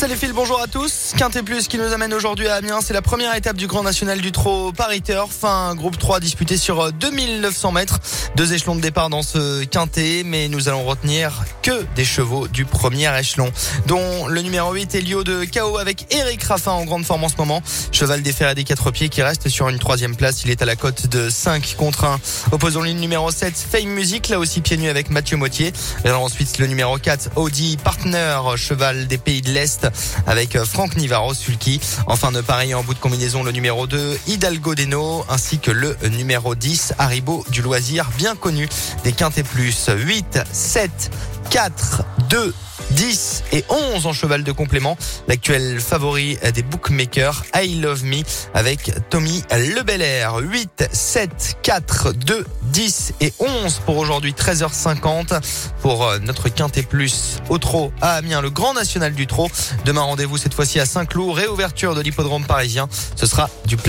Salut Phil, bonjour à tous. Quintet Plus qui nous amène aujourd'hui à Amiens. C'est la première étape du Grand National du Trot Paris Turf. Un groupe 3 disputé sur 2900 mètres. Deux échelons de départ dans ce quintet, mais nous allons retenir que des chevaux du premier échelon, dont le numéro 8 Elio de KO avec Eric Raffin en grande forme en ce moment. Cheval et des quatre pieds qui reste sur une troisième place. Il est à la cote de 5 contre 1. Opposons ligne numéro 7 Fame Music, là aussi pieds nus avec Mathieu Mottier. Et ensuite le numéro 4 Audi Partner, cheval des pays de l'Est avec euh, Franck Nivaro Sulky. Enfin de pareil en bout de combinaison le numéro 2 Hidalgo Deno ainsi que le numéro 10 Haribo du loisir bien connu des Quintet Plus 8 7 4 2 10 et 11 en cheval de complément. L'actuel favori des bookmakers, I Love Me, avec Tommy Lebellaire. 8, 7, 4, 2, 10 et 11 pour aujourd'hui, 13h50 pour euh, notre Quintet Plus au trot à Amiens, le grand national du trot. Demain, rendez-vous cette fois-ci à Saint-Cloud, réouverture de l'hippodrome parisien. Ce sera du plein